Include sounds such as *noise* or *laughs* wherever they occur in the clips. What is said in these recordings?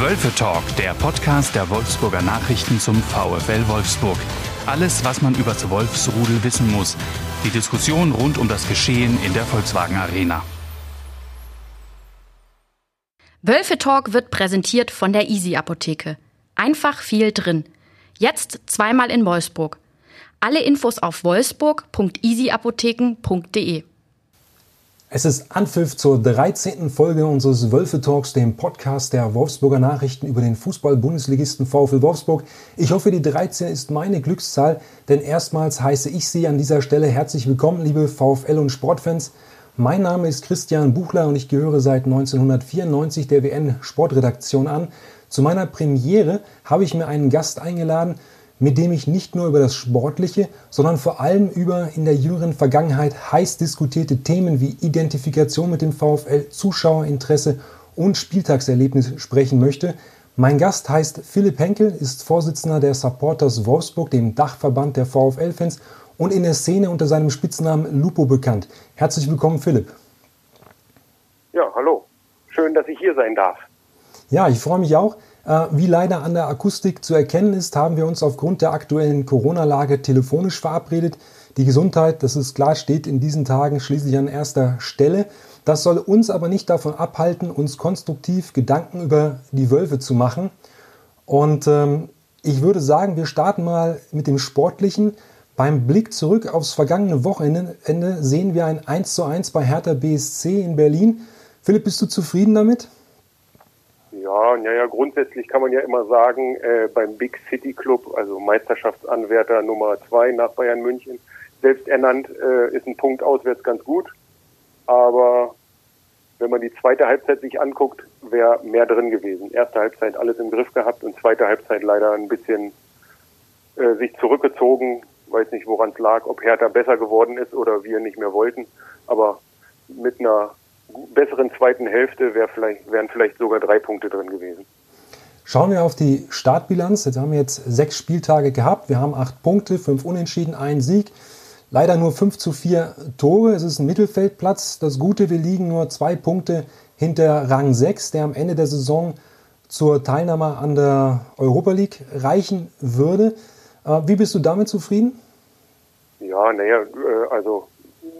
Wölfe Talk, der Podcast der Wolfsburger Nachrichten zum VfL Wolfsburg. Alles, was man über das Wolfsrudel wissen muss. Die Diskussion rund um das Geschehen in der Volkswagen Arena. Wölfe Talk wird präsentiert von der Easy Apotheke. Einfach viel drin. Jetzt zweimal in Wolfsburg. Alle Infos auf wolfsburg.easyapotheken.de. Es ist Anpfiff zur 13. Folge unseres Wölfe Talks, dem Podcast der Wolfsburger Nachrichten über den Fußball-Bundesligisten VfL Wolfsburg. Ich hoffe, die 13 ist meine Glückszahl, denn erstmals heiße ich Sie an dieser Stelle herzlich willkommen, liebe VfL und Sportfans. Mein Name ist Christian Buchler und ich gehöre seit 1994 der WN Sportredaktion an. Zu meiner Premiere habe ich mir einen Gast eingeladen, mit dem ich nicht nur über das Sportliche, sondern vor allem über in der jüngeren Vergangenheit heiß diskutierte Themen wie Identifikation mit dem VfL, Zuschauerinteresse und Spieltagserlebnis sprechen möchte. Mein Gast heißt Philipp Henkel, ist Vorsitzender der Supporters Wolfsburg, dem Dachverband der VfL-Fans und in der Szene unter seinem Spitznamen Lupo bekannt. Herzlich willkommen, Philipp. Ja, hallo. Schön, dass ich hier sein darf. Ja, ich freue mich auch. Äh, wie leider an der Akustik zu erkennen ist, haben wir uns aufgrund der aktuellen Corona-Lage telefonisch verabredet. Die Gesundheit, das ist klar, steht in diesen Tagen schließlich an erster Stelle. Das soll uns aber nicht davon abhalten, uns konstruktiv Gedanken über die Wölfe zu machen. Und ähm, ich würde sagen, wir starten mal mit dem Sportlichen. Beim Blick zurück aufs vergangene Wochenende sehen wir ein 1:1 bei Hertha BSC in Berlin. Philipp, bist du zufrieden damit? Ja, naja, grundsätzlich kann man ja immer sagen, äh, beim Big City Club, also Meisterschaftsanwärter Nummer zwei nach Bayern München, selbst ernannt, äh, ist ein Punkt auswärts ganz gut. Aber wenn man die zweite Halbzeit sich anguckt, wäre mehr drin gewesen. Erste Halbzeit alles im Griff gehabt und zweite Halbzeit leider ein bisschen äh, sich zurückgezogen. Weiß nicht, woran es lag, ob Hertha besser geworden ist oder wir nicht mehr wollten. Aber mit einer besseren zweiten Hälfte wär vielleicht, wären vielleicht sogar drei Punkte drin gewesen. Schauen wir auf die Startbilanz. Jetzt haben wir jetzt sechs Spieltage gehabt. Wir haben acht Punkte, fünf Unentschieden, ein Sieg. Leider nur fünf zu vier Tore. Es ist ein Mittelfeldplatz. Das Gute, wir liegen nur zwei Punkte hinter Rang 6, der am Ende der Saison zur Teilnahme an der Europa League reichen würde. Äh, wie bist du damit zufrieden? Ja, naja, äh, also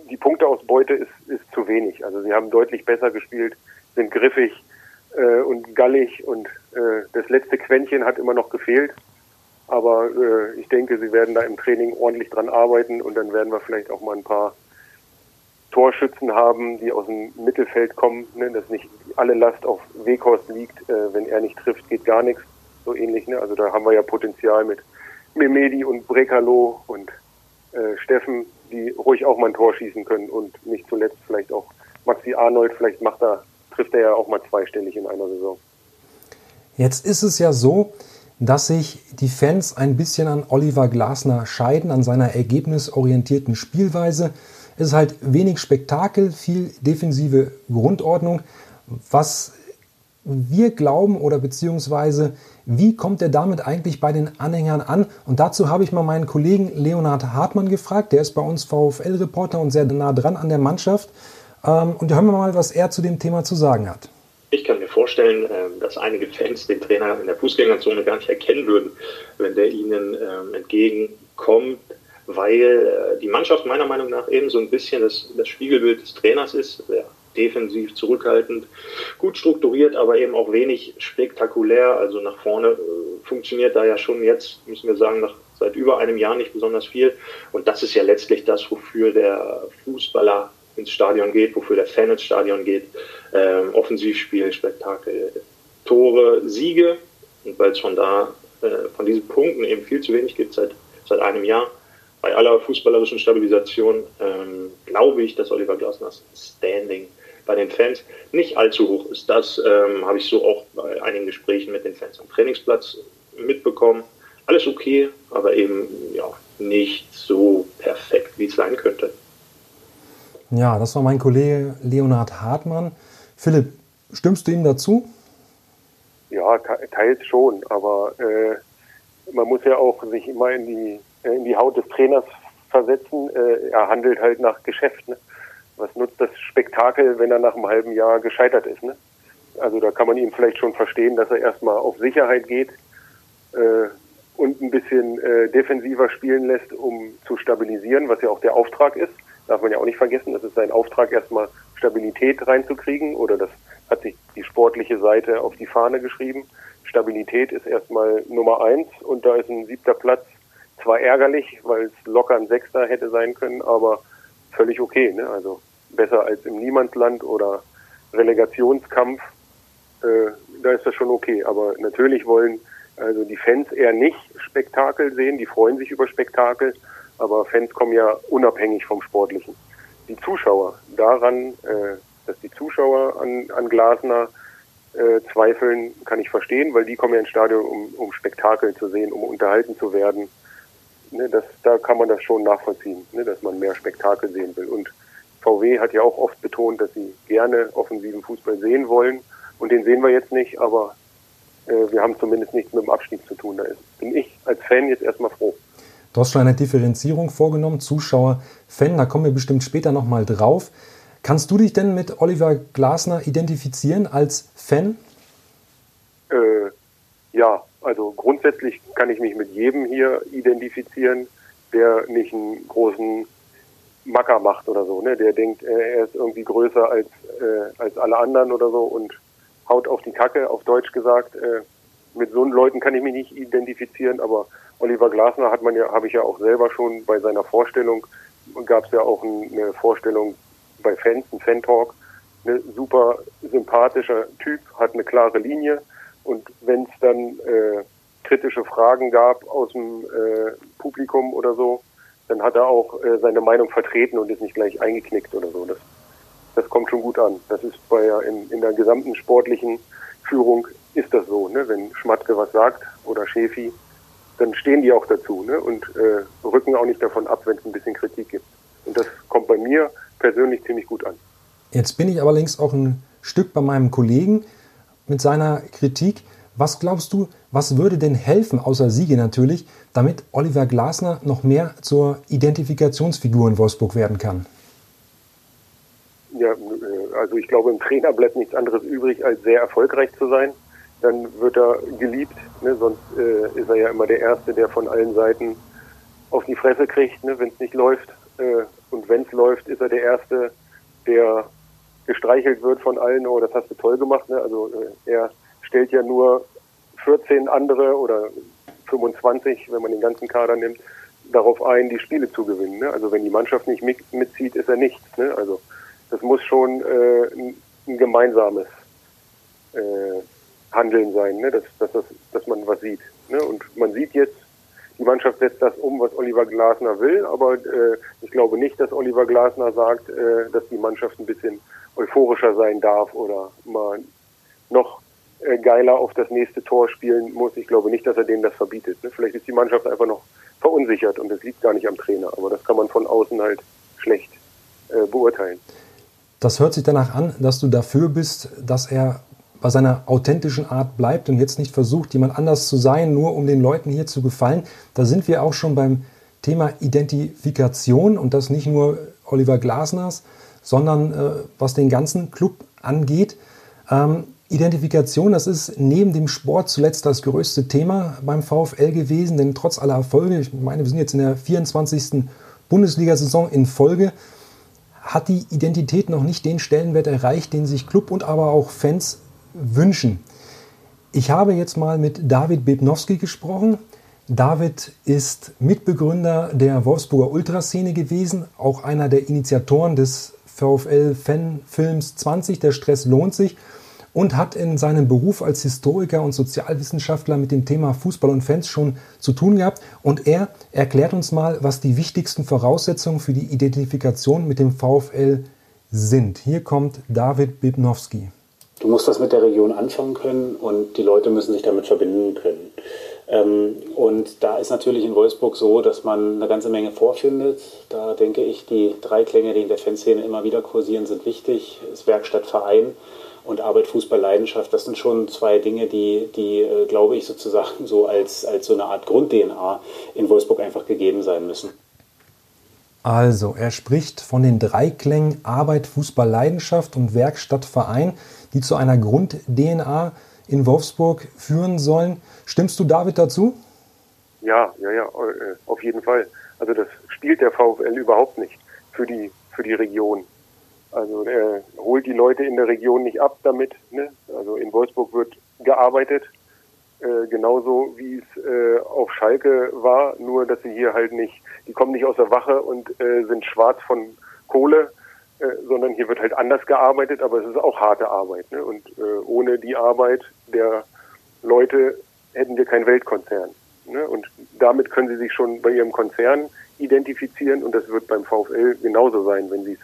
die Punkteausbeute ist, ist zu wenig. Also sie haben deutlich besser gespielt, sind griffig äh, und gallig und äh, das letzte Quäntchen hat immer noch gefehlt. Aber äh, ich denke, sie werden da im Training ordentlich dran arbeiten und dann werden wir vielleicht auch mal ein paar Torschützen haben, die aus dem Mittelfeld kommen, ne, dass nicht alle Last auf Weghorst liegt. Äh, wenn er nicht trifft, geht gar nichts. So ähnlich. Ne? Also da haben wir ja Potenzial mit Memedi und Brekalo und äh, Steffen, die ruhig auch mal ein Tor schießen können und nicht zuletzt vielleicht auch Maxi Arnold, vielleicht macht er, trifft er ja auch mal zweistellig in einer Saison. Jetzt ist es ja so, dass sich die Fans ein bisschen an Oliver Glasner scheiden, an seiner ergebnisorientierten Spielweise. Es ist halt wenig Spektakel, viel defensive Grundordnung. Was wir glauben oder beziehungsweise wie kommt er damit eigentlich bei den Anhängern an? Und dazu habe ich mal meinen Kollegen Leonhard Hartmann gefragt. Der ist bei uns VfL-Reporter und sehr nah dran an der Mannschaft. Ähm, und hören wir mal, was er zu dem Thema zu sagen hat. Ich kann mir vorstellen, ähm, dass einige Fans den Trainer in der Fußgängerzone gar nicht erkennen würden, wenn der ihnen ähm, entgegenkommt, weil äh, die Mannschaft meiner Meinung nach eben so ein bisschen das, das Spiegelbild des Trainers ist. Der defensiv zurückhaltend, gut strukturiert, aber eben auch wenig spektakulär. Also nach vorne äh, funktioniert da ja schon jetzt, müssen wir sagen, nach, seit über einem Jahr nicht besonders viel. Und das ist ja letztlich das, wofür der Fußballer ins Stadion geht, wofür der Fan ins Stadion geht. Ähm, Offensivspiel, Spektakel, Tore, Siege. Und weil es von da, äh, von diesen Punkten eben viel zu wenig gibt seit, seit einem Jahr, bei aller fußballerischen Stabilisation ähm, glaube ich, dass Oliver Glasners Standing bei den Fans nicht allzu hoch ist. Das ähm, habe ich so auch bei einigen Gesprächen mit den Fans am Trainingsplatz mitbekommen. Alles okay, aber eben ja, nicht so perfekt, wie es sein könnte. Ja, das war mein Kollege Leonhard Hartmann. Philipp, stimmst du ihm dazu? Ja, teils schon, aber äh, man muss ja auch sich immer in die, äh, in die Haut des Trainers versetzen. Äh, er handelt halt nach Geschäft. Ne? Was nutzt das Spektakel, wenn er nach einem halben Jahr gescheitert ist? Ne? also da kann man ihn vielleicht schon verstehen, dass er erstmal auf Sicherheit geht äh, und ein bisschen äh, defensiver spielen lässt, um zu stabilisieren, was ja auch der Auftrag ist. Darf man ja auch nicht vergessen, das ist sein Auftrag, erstmal Stabilität reinzukriegen oder das hat sich die sportliche Seite auf die Fahne geschrieben. Stabilität ist erstmal Nummer eins und da ist ein siebter Platz zwar ärgerlich, weil es locker ein Sechster hätte sein können, aber völlig okay. Ne? Also besser als im Niemandsland oder Relegationskampf. Äh, da ist das schon okay. Aber natürlich wollen also die Fans eher nicht Spektakel sehen, die freuen sich über Spektakel, aber Fans kommen ja unabhängig vom Sportlichen. Die Zuschauer, daran, äh, dass die Zuschauer an, an Glasner äh, zweifeln, kann ich verstehen, weil die kommen ja ins Stadion, um, um Spektakel zu sehen, um unterhalten zu werden. Ne, das, da kann man das schon nachvollziehen, ne, dass man mehr Spektakel sehen will. Und VW hat ja auch oft betont, dass sie gerne offensiven Fußball sehen wollen. Und den sehen wir jetzt nicht, aber äh, wir haben zumindest nichts mit dem Abstieg zu tun. Da ist, bin ich als Fan jetzt erstmal froh. Du hast schon eine Differenzierung vorgenommen, Zuschauer, Fan, da kommen wir bestimmt später nochmal drauf. Kannst du dich denn mit Oliver Glasner identifizieren als Fan? Äh, ja, also grundsätzlich kann ich mich mit jedem hier identifizieren, der nicht einen großen Macker macht oder so, ne? Der denkt, äh, er ist irgendwie größer als äh, als alle anderen oder so und haut auf die Kacke, auf Deutsch gesagt. Äh, mit so Leuten kann ich mich nicht identifizieren, aber Oliver Glasner hat man ja, habe ich ja auch selber schon bei seiner Vorstellung, gab es ja auch eine Vorstellung bei Fans, ein Fan-Talk, eine super sympathischer Typ, hat eine klare Linie und wenn es dann äh, kritische Fragen gab aus dem äh, Publikum oder so, dann hat er auch äh, seine Meinung vertreten und ist nicht gleich eingeknickt oder so. Das, das kommt schon gut an. Das ist bei in, in der gesamten sportlichen Führung ist das so, ne? Wenn Schmatke was sagt oder Schäfi, dann stehen die auch dazu, ne? Und äh, rücken auch nicht davon ab, wenn es ein bisschen Kritik gibt. Und das kommt bei mir persönlich ziemlich gut an. Jetzt bin ich allerdings auch ein Stück bei meinem Kollegen mit seiner Kritik. Was glaubst du, was würde denn helfen, außer Siege natürlich, damit Oliver Glasner noch mehr zur Identifikationsfigur in Wolfsburg werden kann? Ja, äh, also ich glaube, im Trainer bleibt nichts anderes übrig, als sehr erfolgreich zu sein. Dann wird er geliebt, ne? sonst äh, ist er ja immer der Erste, der von allen Seiten auf die Fresse kriegt, ne? wenn es nicht läuft. Äh, und wenn es läuft, ist er der Erste, der gestreichelt wird von allen, oh, das hast du toll gemacht. Ne? Also äh, er stellt ja nur 14 andere oder 25, wenn man den ganzen Kader nimmt, darauf ein, die Spiele zu gewinnen. Ne? Also wenn die Mannschaft nicht mit, mitzieht, ist er nichts. Ne? Also das muss schon äh, ein, ein gemeinsames äh, Handeln sein, ne? dass, dass, das, dass man was sieht. Ne? Und man sieht jetzt, die Mannschaft setzt das um, was Oliver Glasner will, aber äh, ich glaube nicht, dass Oliver Glasner sagt, äh, dass die Mannschaft ein bisschen euphorischer sein darf oder mal noch geiler auf das nächste Tor spielen muss. Ich glaube nicht, dass er denen das verbietet. Ne? Vielleicht ist die Mannschaft einfach noch verunsichert und es liegt gar nicht am Trainer, aber das kann man von außen halt schlecht äh, beurteilen. Das hört sich danach an, dass du dafür bist, dass er bei seiner authentischen Art bleibt und jetzt nicht versucht, jemand anders zu sein, nur um den Leuten hier zu gefallen. Da sind wir auch schon beim Thema Identifikation und das nicht nur Oliver Glasners, sondern äh, was den ganzen Club angeht. Ähm, Identifikation, das ist neben dem Sport zuletzt das größte Thema beim VfL gewesen, denn trotz aller Erfolge, ich meine, wir sind jetzt in der 24. Bundesliga-Saison in Folge, hat die Identität noch nicht den Stellenwert erreicht, den sich Club und aber auch Fans wünschen. Ich habe jetzt mal mit David Bebnowski gesprochen. David ist Mitbegründer der Wolfsburger Ultraszene gewesen, auch einer der Initiatoren des VfL-Fanfilms 20, Der Stress lohnt sich, und hat in seinem Beruf als Historiker und Sozialwissenschaftler mit dem Thema Fußball und Fans schon zu tun gehabt. Und er erklärt uns mal, was die wichtigsten Voraussetzungen für die Identifikation mit dem VfL sind. Hier kommt David Bibnowski. Du musst das mit der Region anfangen können und die Leute müssen sich damit verbinden können. Ähm, und da ist natürlich in Wolfsburg so, dass man eine ganze Menge vorfindet. Da denke ich, die drei Klänge, die in der Fanszene immer wieder kursieren, sind wichtig. Das Werkstatt, Verein und Arbeit, Fußball, Leidenschaft, das sind schon zwei Dinge, die, die äh, glaube ich, sozusagen so als, als so eine Art Grund-DNA in Wolfsburg einfach gegeben sein müssen. Also, er spricht von den drei Klängen Arbeit, Fußball, Leidenschaft und Werkstatt, Verein. die zu einer Grund-DNA in Wolfsburg führen sollen. Stimmst du David dazu? Ja, ja, ja, äh, auf jeden Fall. Also das spielt der VfL überhaupt nicht für die für die Region. Also er holt die Leute in der Region nicht ab damit. Ne? Also in Wolfsburg wird gearbeitet, äh, genauso wie es äh, auf Schalke war, nur dass sie hier halt nicht, die kommen nicht aus der Wache und äh, sind schwarz von Kohle, äh, sondern hier wird halt anders gearbeitet, aber es ist auch harte Arbeit. Ne? Und äh, ohne die Arbeit der Leute hätten wir keinen Weltkonzern. Ne? Und damit können sie sich schon bei ihrem Konzern identifizieren und das wird beim VfL genauso sein, wenn sie es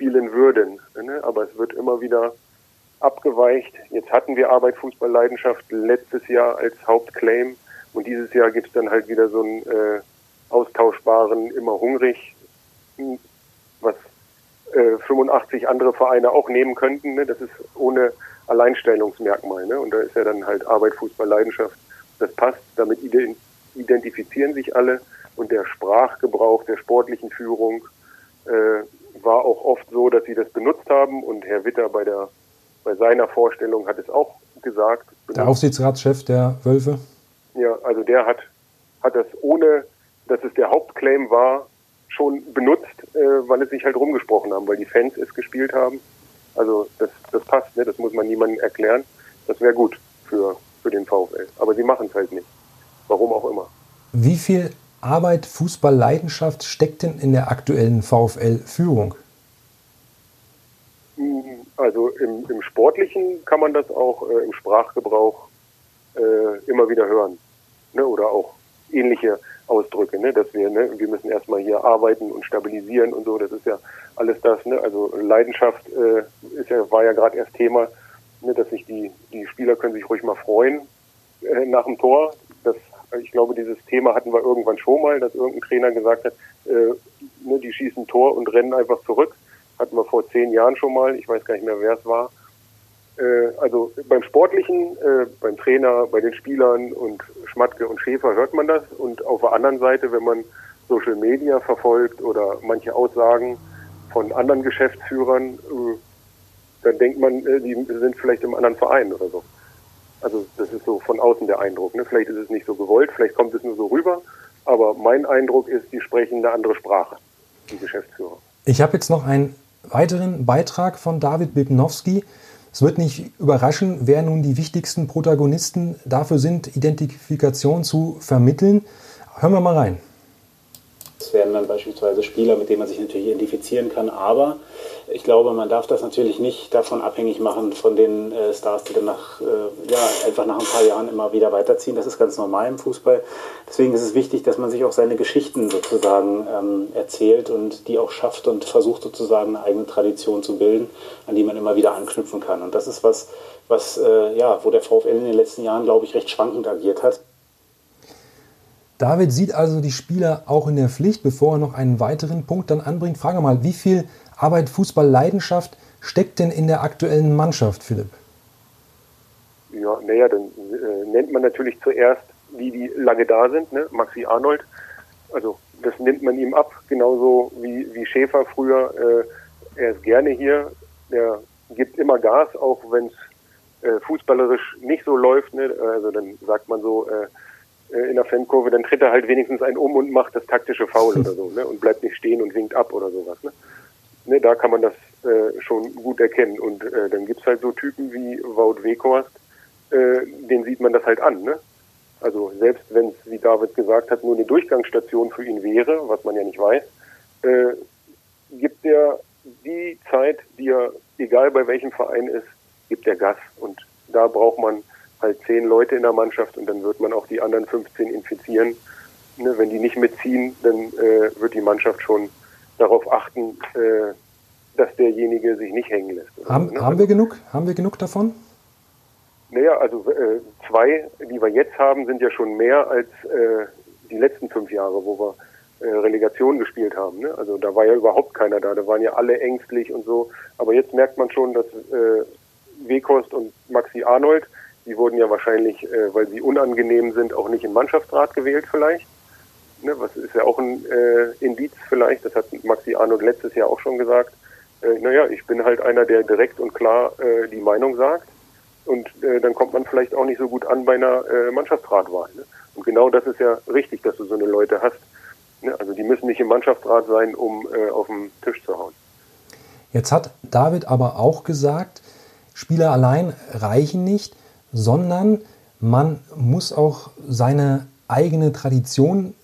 spielen würden. Ne? Aber es wird immer wieder abgeweicht. Jetzt hatten wir Arbeit, Fußball, Leidenschaft letztes Jahr als Hauptclaim und dieses Jahr gibt es dann halt wieder so einen äh, austauschbaren, immer hungrig, was äh, 85 andere Vereine auch nehmen könnten. Ne? Das ist ohne Alleinstellungsmerkmal. Ne? Und da ist ja dann halt Arbeit, Fußball, Leidenschaft. Das passt. Damit identifizieren sich alle. Und der Sprachgebrauch der sportlichen Führung äh, war auch oft so, dass sie das benutzt haben. Und Herr Witter bei der bei seiner Vorstellung hat es auch gesagt. Der Aufsichtsratschef der Wölfe? Ja, also der hat, hat das ohne, dass es der Hauptclaim war, schon benutzt, äh, weil es sich halt rumgesprochen haben, weil die Fans es gespielt haben. Also das, das passt, ne? das muss man niemandem erklären. Das wäre gut für, für den VfL. Aber sie machen es halt nicht. Warum auch immer. Wie viel Arbeit, Fußball, Leidenschaft steckt denn in der aktuellen VfL-Führung? Also im, im Sportlichen kann man das auch äh, im Sprachgebrauch äh, immer wieder hören. Ne? Oder auch ähnliche Ausdrücke, ne? dass wir, ne, wir müssen erstmal hier arbeiten und stabilisieren und so, das ist ja alles das, ne? Also Leidenschaft äh, ist ja, war ja gerade erst Thema, ne, dass sich die, die Spieler können sich ruhig mal freuen äh, nach dem Tor. Das, ich glaube, dieses Thema hatten wir irgendwann schon mal, dass irgendein Trainer gesagt hat, äh, ne, die schießen Tor und rennen einfach zurück. Hatten wir vor zehn Jahren schon mal, ich weiß gar nicht mehr, wer es war. Äh, also beim Sportlichen, äh, beim Trainer, bei den Spielern und Schmatke und Schäfer hört man das. Und auf der anderen Seite, wenn man Social Media verfolgt oder manche Aussagen von anderen Geschäftsführern, äh, dann denkt man, äh, die sind vielleicht im anderen Verein oder so. Also das ist so von außen der Eindruck. Ne? Vielleicht ist es nicht so gewollt, vielleicht kommt es nur so rüber, aber mein Eindruck ist, die sprechen eine andere Sprache, die Geschäftsführer. Ich habe jetzt noch einen weiteren Beitrag von David Bibnowski. Es wird nicht überraschen, wer nun die wichtigsten Protagonisten dafür sind, Identifikation zu vermitteln. Hören wir mal rein. Es werden dann beispielsweise Spieler, mit denen man sich natürlich identifizieren kann, aber ich glaube, man darf das natürlich nicht davon abhängig machen von den äh, Stars, die dann nach, äh, ja, einfach nach ein paar Jahren immer wieder weiterziehen. Das ist ganz normal im Fußball. Deswegen ist es wichtig, dass man sich auch seine Geschichten sozusagen ähm, erzählt und die auch schafft und versucht sozusagen eine eigene Tradition zu bilden, an die man immer wieder anknüpfen kann. Und das ist was, was äh, ja, wo der VfL in den letzten Jahren, glaube ich, recht schwankend agiert hat. David sieht also die Spieler auch in der Pflicht, bevor er noch einen weiteren Punkt dann anbringt. Frage mal, wie viel Arbeit, Fußball, Leidenschaft steckt denn in der aktuellen Mannschaft, Philipp? Ja, naja, dann äh, nennt man natürlich zuerst, wie die lange da sind, ne? Maxi Arnold. Also das nimmt man ihm ab, genauso wie, wie Schäfer früher. Äh, er ist gerne hier, er gibt immer Gas, auch wenn es äh, fußballerisch nicht so läuft. Ne? Also dann sagt man so, äh, in der Fankurve, dann tritt er halt wenigstens einen um und macht das taktische Foul oder so, ne? Und bleibt nicht stehen und winkt ab oder sowas, ne? ne da kann man das äh, schon gut erkennen. Und äh, dann gibt's halt so Typen wie Wout Weghorst, äh, den sieht man das halt an, ne? Also selbst wenn es, wie David gesagt hat, nur eine Durchgangsstation für ihn wäre, was man ja nicht weiß, äh, gibt er die Zeit, die er, egal bei welchem Verein ist, gibt er Gas. Und da braucht man halt zehn Leute in der Mannschaft und dann wird man auch die anderen 15 infizieren. Ne, wenn die nicht mitziehen, dann äh, wird die Mannschaft schon darauf achten, äh, dass derjenige sich nicht hängen lässt. Haben, ne? haben wir genug? Haben wir genug davon? Naja, also äh, zwei, die wir jetzt haben, sind ja schon mehr als äh, die letzten fünf Jahre, wo wir äh, Relegation gespielt haben. Ne? Also da war ja überhaupt keiner da, da waren ja alle ängstlich und so. Aber jetzt merkt man schon, dass äh, Wekost und Maxi Arnold, die wurden ja wahrscheinlich, äh, weil sie unangenehm sind, auch nicht im Mannschaftsrat gewählt vielleicht. Ne, was ist ja auch ein äh, Indiz vielleicht, das hat Maxi Arnold letztes Jahr auch schon gesagt. äh, naja, ich bin halt einer, der direkt und klar äh, die Meinung sagt. Und äh, dann kommt man vielleicht auch nicht so gut an bei einer äh, Mannschaftsratwahl. Ne? Und genau das ist ja richtig, dass du so eine Leute hast. Ne? Also die müssen nicht im Mannschaftsrat sein, um äh, auf den Tisch zu hauen. Jetzt hat David aber auch gesagt, Spieler allein reichen nicht, sondern man muss auch seine eigene Tradition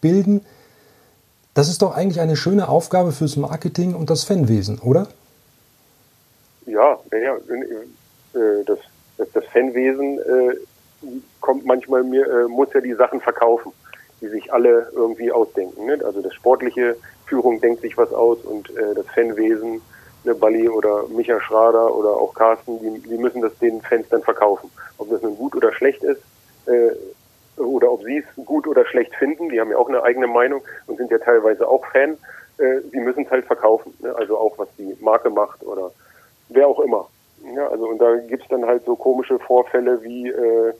bilden. Das ist doch eigentlich eine schöne Aufgabe fürs Marketing und das Fanwesen, oder? Ja, ja, äh, das, das Fanwesen äh, kommt manchmal mir, äh, muss ja die Sachen verkaufen, die sich alle irgendwie ausdenken. Ne? Also das sportliche Führung denkt sich was aus und das Fanwesen, ne, Balli oder Micha Schrader oder auch Carsten, die, die müssen das den Fans dann verkaufen. Ob das nun gut oder schlecht ist, oder ob sie es gut oder schlecht finden, die haben ja auch eine eigene Meinung und sind ja teilweise auch Fan, äh, sie müssen es halt verkaufen. Ne? Also auch was die Marke macht oder wer auch immer. Ja, also und da gibt's dann halt so komische Vorfälle wie äh,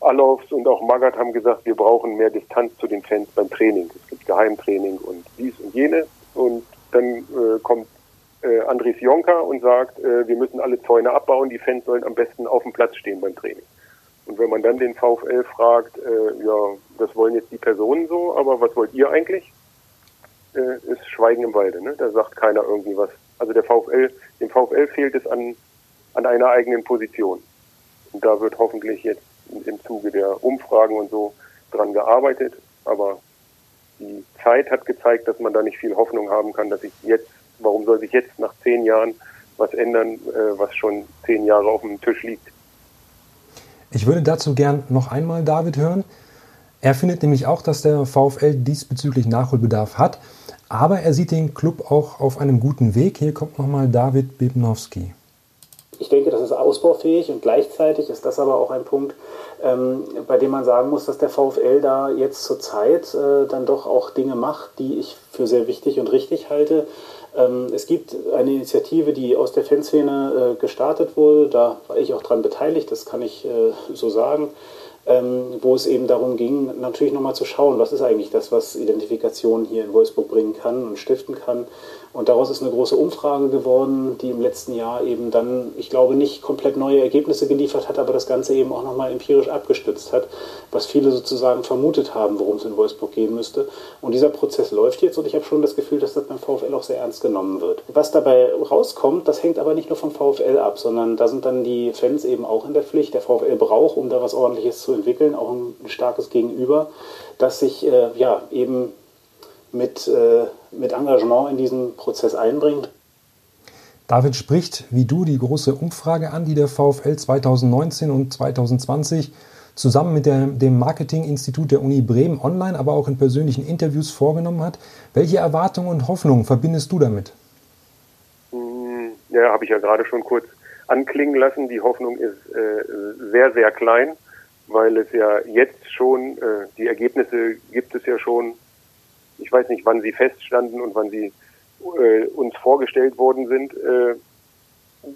Alofs und auch Magath haben gesagt, wir brauchen mehr Distanz zu den Fans beim Training. Es gibt Geheimtraining und dies und jene. Und dann äh, kommt äh, Andres Jonka und sagt, äh, wir müssen alle Zäune abbauen, die Fans sollen am besten auf dem Platz stehen beim Training. Und wenn man dann den VfL fragt, äh, ja, das wollen jetzt die Personen so, aber was wollt ihr eigentlich? Äh, ist Schweigen im Walde, ne? Da sagt keiner irgendwie was. Also der VfL, dem VfL fehlt es an, an einer eigenen Position. Und da wird hoffentlich jetzt im Zuge der Umfragen und so dran gearbeitet. Aber die Zeit hat gezeigt, dass man da nicht viel Hoffnung haben kann, dass sich jetzt, warum soll sich jetzt nach zehn Jahren was ändern, äh, was schon zehn Jahre auf dem Tisch liegt? Ich würde dazu gern noch einmal David hören. Er findet nämlich auch, dass der VfL diesbezüglich Nachholbedarf hat, aber er sieht den Club auch auf einem guten Weg. Hier kommt nochmal David Bibnowski. Ich denke, das ist ausbaufähig und gleichzeitig ist das aber auch ein Punkt, ähm, bei dem man sagen muss, dass der VfL da jetzt zur Zeit äh, dann doch auch Dinge macht, die ich für sehr wichtig und richtig halte. Ähm, es gibt eine Initiative, die aus der Fanszene äh, gestartet wurde. Da war ich auch daran beteiligt, das kann ich äh, so sagen. Ähm, wo es eben darum ging, natürlich nochmal zu schauen, was ist eigentlich das, was Identifikation hier in Wolfsburg bringen kann und stiften kann. Und daraus ist eine große Umfrage geworden, die im letzten Jahr eben dann, ich glaube, nicht komplett neue Ergebnisse geliefert hat, aber das Ganze eben auch nochmal empirisch abgestützt hat, was viele sozusagen vermutet haben, worum es in Wolfsburg gehen müsste. Und dieser Prozess läuft jetzt und ich habe schon das Gefühl, dass das beim VfL auch sehr ernst genommen wird. Was dabei rauskommt, das hängt aber nicht nur vom VfL ab, sondern da sind dann die Fans eben auch in der Pflicht. Der VfL braucht, um da was Ordentliches zu entwickeln, auch ein starkes Gegenüber, das sich äh, ja eben mit, äh, mit Engagement in diesen Prozess einbringt. David spricht wie du die große Umfrage an, die der VfL 2019 und 2020 zusammen mit der, dem Marketinginstitut der Uni Bremen online, aber auch in persönlichen Interviews vorgenommen hat. Welche Erwartungen und Hoffnungen verbindest du damit? Hm, ja, habe ich ja gerade schon kurz anklingen lassen. Die Hoffnung ist äh, sehr, sehr klein, weil es ja jetzt schon, äh, die Ergebnisse gibt es ja schon ich weiß nicht, wann sie feststanden und wann sie äh, uns vorgestellt worden sind, äh,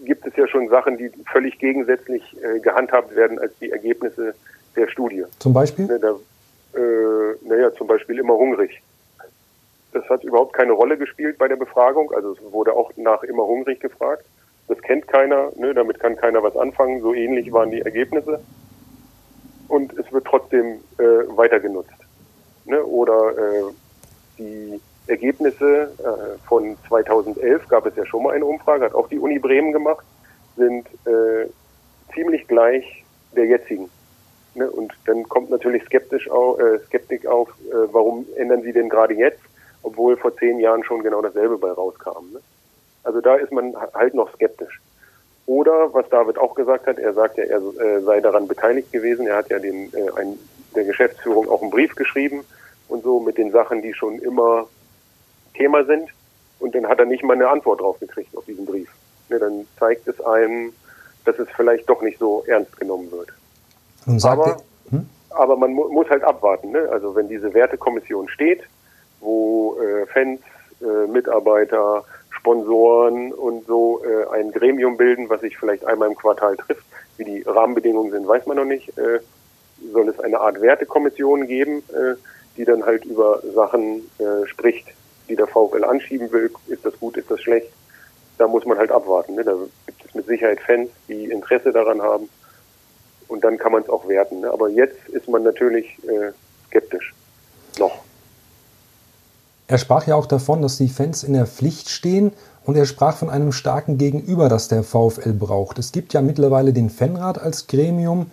gibt es ja schon Sachen, die völlig gegensätzlich äh, gehandhabt werden als die Ergebnisse der Studie. Zum Beispiel? Ne, da, äh, naja, zum Beispiel immer hungrig. Das hat überhaupt keine Rolle gespielt bei der Befragung. Also es wurde auch nach immer hungrig gefragt. Das kennt keiner, ne, damit kann keiner was anfangen. So ähnlich waren die Ergebnisse. Und es wird trotzdem äh, weiter genutzt. Ne? Oder äh, die Ergebnisse äh, von 2011 gab es ja schon mal eine Umfrage, hat auch die Uni Bremen gemacht, sind äh, ziemlich gleich der jetzigen. Ne? Und dann kommt natürlich skeptisch auf, äh, Skeptik auf, äh, warum ändern sie denn gerade jetzt, obwohl vor zehn Jahren schon genau dasselbe bei rauskam. Ne? Also da ist man halt noch skeptisch. Oder was David auch gesagt hat, er sagt ja, er äh, sei daran beteiligt gewesen. Er hat ja den, äh, ein, der Geschäftsführung auch einen Brief geschrieben, und so mit den Sachen, die schon immer Thema sind. Und dann hat er nicht mal eine Antwort drauf gekriegt auf diesen Brief. Ne, dann zeigt es einem, dass es vielleicht doch nicht so ernst genommen wird. aber, hm? aber man mu muss halt abwarten. Ne? Also wenn diese Wertekommission steht, wo äh, Fans, äh, Mitarbeiter, Sponsoren und so äh, ein Gremium bilden, was sich vielleicht einmal im Quartal trifft. Wie die Rahmenbedingungen sind, weiß man noch nicht. Äh, soll es eine Art Wertekommission geben, äh, die dann halt über Sachen äh, spricht, die der VfL anschieben will. Ist das gut, ist das schlecht? da muss man halt abwarten. Ne? Da gibt es mit Sicherheit Fans, die Interesse daran haben. Und dann kann man es auch werten. Ne? Aber jetzt ist man natürlich äh, skeptisch. Noch. Er sprach ja auch davon, dass die Fans in der Pflicht stehen und er sprach von einem starken Gegenüber, das der VfL braucht. Es gibt ja mittlerweile den Fanrat als Gremium.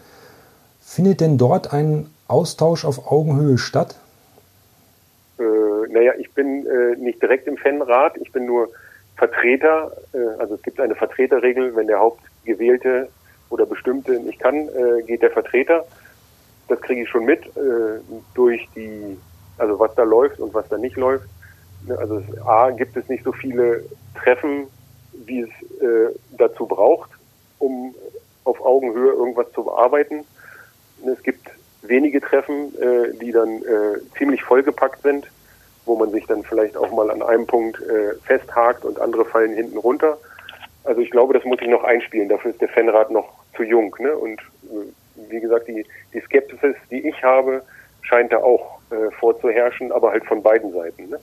Findet denn dort ein Austausch auf Augenhöhe statt? Äh, naja, ich bin äh, nicht direkt im Fanrat, ich bin nur Vertreter. Äh, also es gibt eine Vertreterregel, wenn der Hauptgewählte oder Bestimmte nicht kann, äh, geht der Vertreter. Das kriege ich schon mit äh, durch die, also was da läuft und was da nicht läuft. Ne, also A gibt es nicht so viele Treffen, wie es äh, dazu braucht, um auf Augenhöhe irgendwas zu bearbeiten. Ne, es gibt wenige Treffen, äh, die dann äh, ziemlich vollgepackt sind, wo man sich dann vielleicht auch mal an einem Punkt äh, festhakt und andere fallen hinten runter. Also ich glaube, das muss ich noch einspielen. Dafür ist der Fanrat noch zu jung. Ne? Und äh, wie gesagt, die, die Skepsis, die ich habe, scheint da auch äh, vorzuherrschen, aber halt von beiden Seiten. Ne?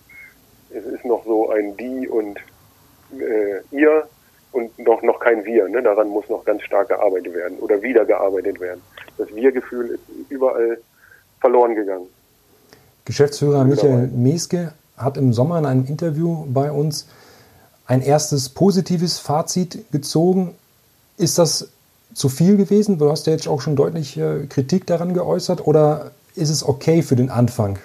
Es ist noch so ein Die und äh, Ihr und noch, noch kein Wir. Ne? Daran muss noch ganz stark gearbeitet werden oder wieder gearbeitet werden. Das Wir-Gefühl ist überall verloren gegangen. Geschäftsführer Michael Meske hat im Sommer in einem Interview bei uns ein erstes positives Fazit gezogen. Ist das zu viel gewesen? Du hast ja jetzt auch schon deutlich äh, Kritik daran geäußert oder ist es okay für den Anfang?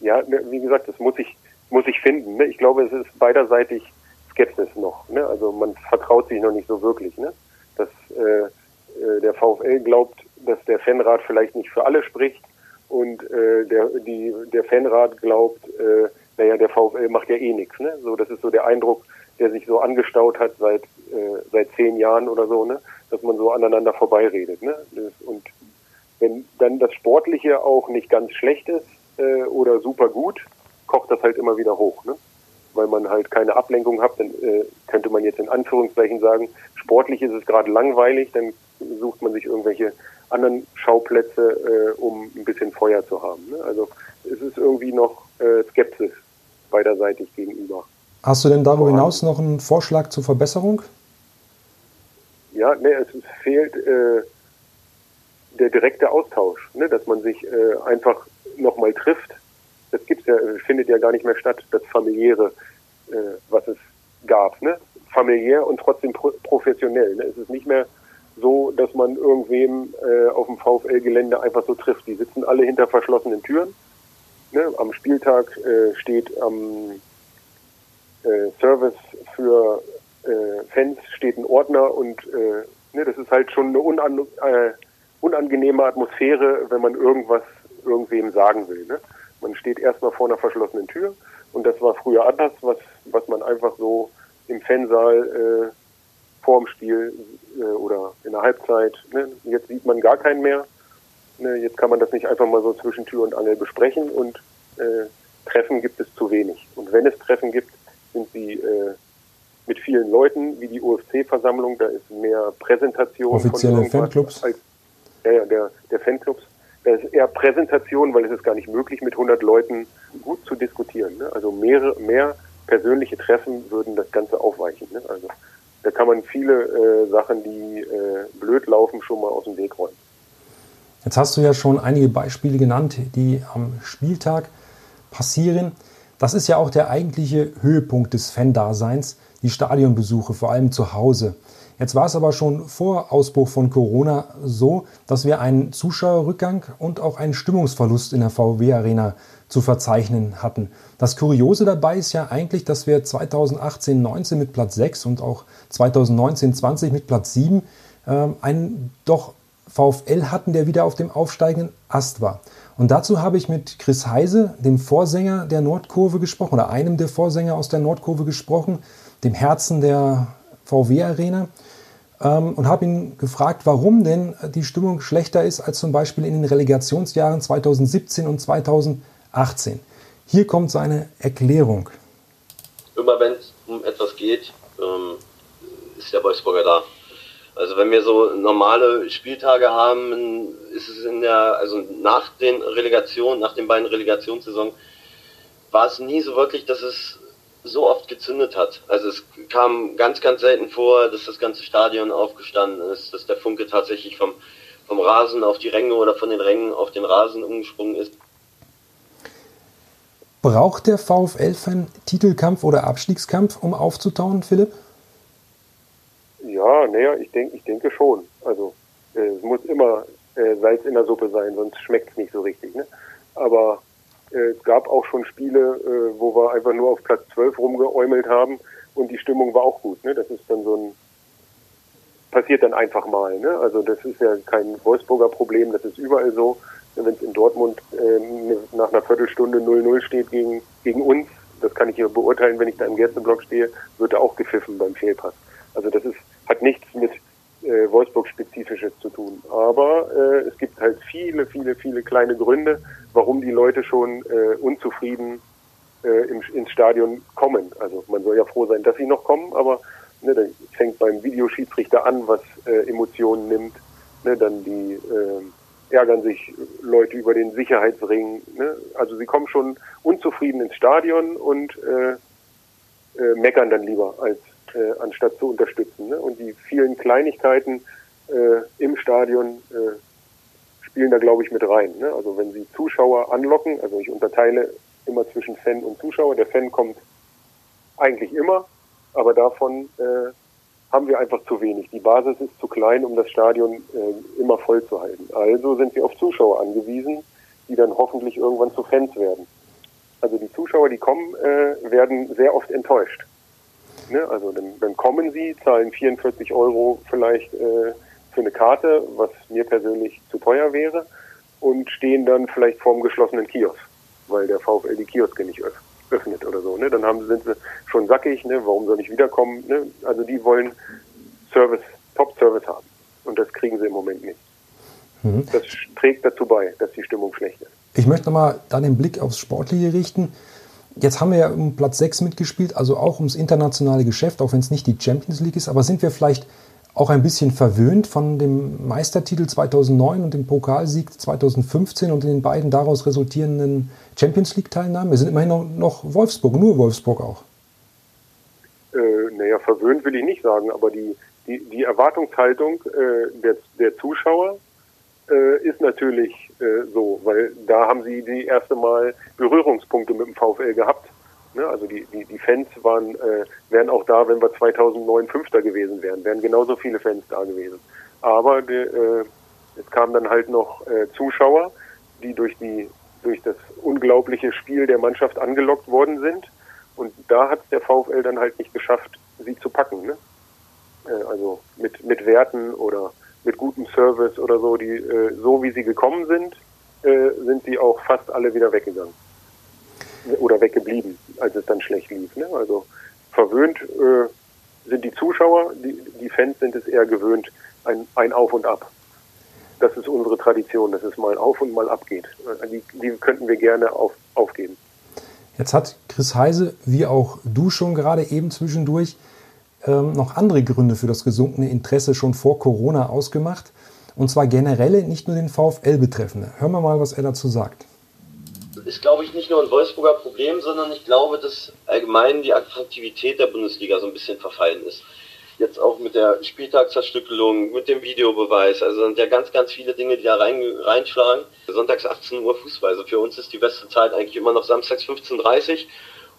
Ja, ne, wie gesagt, das muss ich, muss ich finden. Ne? Ich glaube, es ist beiderseitig Skepsis noch. Ne? Also man vertraut sich noch nicht so wirklich. Ne? Dass äh, äh, der VfL glaubt, dass der Fanrat vielleicht nicht für alle spricht und äh, der, die, der Fanrat glaubt, äh, naja, der VfL macht ja eh nichts. Ne? So, das ist so der Eindruck, der sich so angestaut hat seit äh, seit zehn Jahren oder so, ne? dass man so aneinander vorbeiredet. Ne? Und wenn dann das Sportliche auch nicht ganz schlecht ist äh, oder super gut, kocht das halt immer wieder hoch. Ne? weil man halt keine Ablenkung hat, dann äh, könnte man jetzt in Anführungszeichen sagen, sportlich ist es gerade langweilig, dann sucht man sich irgendwelche anderen Schauplätze, äh, um ein bisschen Feuer zu haben. Ne? Also es ist irgendwie noch äh, Skepsis beiderseitig gegenüber. Hast du denn darüber hinaus noch einen Vorschlag zur Verbesserung? Ja, ne, es fehlt äh, der direkte Austausch, ne? dass man sich äh, einfach nochmal trifft, das gibt's ja, findet ja gar nicht mehr statt, das familiäre, äh, was es gab, ne? Familiär und trotzdem pro professionell. Ne? Es ist nicht mehr so, dass man irgendwem äh, auf dem VfL-Gelände einfach so trifft. Die sitzen alle hinter verschlossenen Türen. Ne? Am Spieltag äh, steht am äh, Service für äh, Fans steht ein Ordner und äh, ne, das ist halt schon eine unan äh, unangenehme Atmosphäre, wenn man irgendwas irgendwem sagen will. Ne? Man steht erstmal vor einer verschlossenen Tür und das war früher anders, was, was man einfach so im Fansaal äh, vorm Spiel äh, oder in der Halbzeit, ne? jetzt sieht man gar keinen mehr. Ne? Jetzt kann man das nicht einfach mal so zwischen Tür und Angel besprechen und äh, Treffen gibt es zu wenig. Und wenn es Treffen gibt, sind sie äh, mit vielen Leuten, wie die UFC-Versammlung, da ist mehr Präsentation. Offizielle Fanclubs? Als, ja, der, der Fanclubs das ist eher Präsentation, weil es ist gar nicht möglich, mit 100 Leuten gut zu diskutieren. Ne? Also mehr, mehr persönliche Treffen würden das Ganze aufweichen. Ne? Also da kann man viele äh, Sachen, die äh, blöd laufen, schon mal aus dem Weg räumen. Jetzt hast du ja schon einige Beispiele genannt, die am Spieltag passieren. Das ist ja auch der eigentliche Höhepunkt des Fan-Daseins, die Stadionbesuche, vor allem zu Hause. Jetzt war es aber schon vor Ausbruch von Corona so, dass wir einen Zuschauerrückgang und auch einen Stimmungsverlust in der VW Arena zu verzeichnen hatten. Das Kuriose dabei ist ja eigentlich, dass wir 2018-19 mit Platz 6 und auch 2019-20 mit Platz 7 äh, einen doch VfL hatten, der wieder auf dem aufsteigenden Ast war. Und dazu habe ich mit Chris Heise, dem Vorsänger der Nordkurve gesprochen, oder einem der Vorsänger aus der Nordkurve gesprochen, dem Herzen der VW Arena ähm, und habe ihn gefragt, warum denn die Stimmung schlechter ist als zum Beispiel in den Relegationsjahren 2017 und 2018. Hier kommt seine Erklärung. Immer wenn es um etwas geht, ähm, ist der Wolfsburger da. Also wenn wir so normale Spieltage haben, ist es in der, also nach den Relegationen, nach den beiden Relegationssaisons, war es nie so wirklich, dass es so oft gezündet hat. Also es kam ganz, ganz selten vor, dass das ganze Stadion aufgestanden ist, dass der Funke tatsächlich vom, vom Rasen auf die Ränge oder von den Rängen auf den Rasen umgesprungen ist. Braucht der VfL-Fan Titelkampf oder Abstiegskampf, um aufzutauen, Philipp? Ja, naja, ich, denk, ich denke schon. Also äh, es muss immer äh, Salz in der Suppe sein, sonst schmeckt es nicht so richtig. Ne? Aber es gab auch schon Spiele, äh, wo wir einfach nur auf Platz 12 rumgeäumelt haben und die Stimmung war auch gut. Ne? Das ist dann so ein passiert dann einfach mal. Ne? Also das ist ja kein Wolfsburger Problem, das ist überall so. Wenn es in Dortmund äh, nach einer Viertelstunde 0-0 steht gegen, gegen uns, das kann ich hier beurteilen, wenn ich da im Gästeblock stehe, wird da auch gepfiffen beim Fehlpass. Also das ist, hat nichts mit äh, Wolfsburg-Spezifisches zu tun. Aber äh, es gibt halt viele, viele, viele kleine Gründe, warum die Leute schon äh, unzufrieden äh, im, ins Stadion kommen. Also man soll ja froh sein, dass sie noch kommen, aber ne, dann fängt beim Videoschiedsrichter an, was äh, Emotionen nimmt. Ne, dann die äh, ärgern sich Leute über den Sicherheitsring. Ne? Also sie kommen schon unzufrieden ins Stadion und äh, äh, meckern dann lieber, als äh, anstatt zu unterstützen. Ne? Und die vielen Kleinigkeiten äh, im Stadion äh, spielen da, glaube ich, mit rein. Ne? Also wenn sie Zuschauer anlocken, also ich unterteile immer zwischen Fan und Zuschauer. Der Fan kommt eigentlich immer, aber davon äh, haben wir einfach zu wenig. Die Basis ist zu klein, um das Stadion äh, immer voll zu halten. Also sind wir auf Zuschauer angewiesen, die dann hoffentlich irgendwann zu Fans werden. Also die Zuschauer, die kommen, äh, werden sehr oft enttäuscht. Ne? Also dann, dann kommen sie, zahlen 44 Euro vielleicht äh, für eine Karte, was mir persönlich zu teuer wäre, und stehen dann vielleicht vorm geschlossenen Kiosk, weil der VfL die Kioske nicht öffnet öffnet oder so. Ne? Dann haben, sind sie schon sackig, ne? warum soll ich wiederkommen? Ne? Also die wollen Service, Top-Service haben. Und das kriegen sie im Moment nicht. Mhm. Das trägt dazu bei, dass die Stimmung schlecht ist. Ich möchte nochmal dann den Blick aufs Sportliche richten. Jetzt haben wir ja um Platz 6 mitgespielt, also auch ums internationale Geschäft, auch wenn es nicht die Champions League ist. Aber sind wir vielleicht auch ein bisschen verwöhnt von dem Meistertitel 2009 und dem Pokalsieg 2015 und den beiden daraus resultierenden Champions League-Teilnahmen? Wir sind immerhin noch, noch, Wolfsburg, nur Wolfsburg auch. Äh, naja, verwöhnt will ich nicht sagen, aber die, die, die Erwartungshaltung äh, der, der Zuschauer äh, ist natürlich äh, so, weil da haben sie die erste Mal Berührungspunkte mit dem VfL gehabt Ne? Also die, die, die Fans waren, äh, wären auch da, wenn wir 2009 Fünfter gewesen wären, wären genauso viele Fans da gewesen. Aber die, äh, es kamen dann halt noch äh, Zuschauer, die durch die durch das unglaubliche Spiel der Mannschaft angelockt worden sind. Und da hat der VfL dann halt nicht geschafft, sie zu packen. Ne? Äh, also mit, mit Werten oder mit gutem Service oder so, die äh, so wie sie gekommen sind, äh, sind sie auch fast alle wieder weggegangen oder weggeblieben, als es dann schlecht lief. Ne? Also verwöhnt äh, sind die Zuschauer, die, die Fans sind es eher gewöhnt, ein, ein Auf und Ab. Das ist unsere Tradition, dass es mal auf und mal abgeht. Äh, die, die könnten wir gerne auf, aufgeben. Jetzt hat Chris Heise, wie auch du schon gerade eben zwischendurch, ähm, noch andere Gründe für das gesunkene Interesse schon vor Corona ausgemacht. Und zwar generelle, nicht nur den VfL betreffende. Hören wir mal, was er dazu sagt ist, glaube ich, nicht nur ein Wolfsburger Problem, sondern ich glaube, dass allgemein die Attraktivität der Bundesliga so ein bisschen verfallen ist. Jetzt auch mit der Spieltagszerstückelung, mit dem Videobeweis. Also sind ja ganz, ganz viele Dinge, die da rein, reinschlagen. Sonntags 18 Uhr Fußball. Also für uns ist die beste Zeit eigentlich immer noch samstags 15.30 Uhr.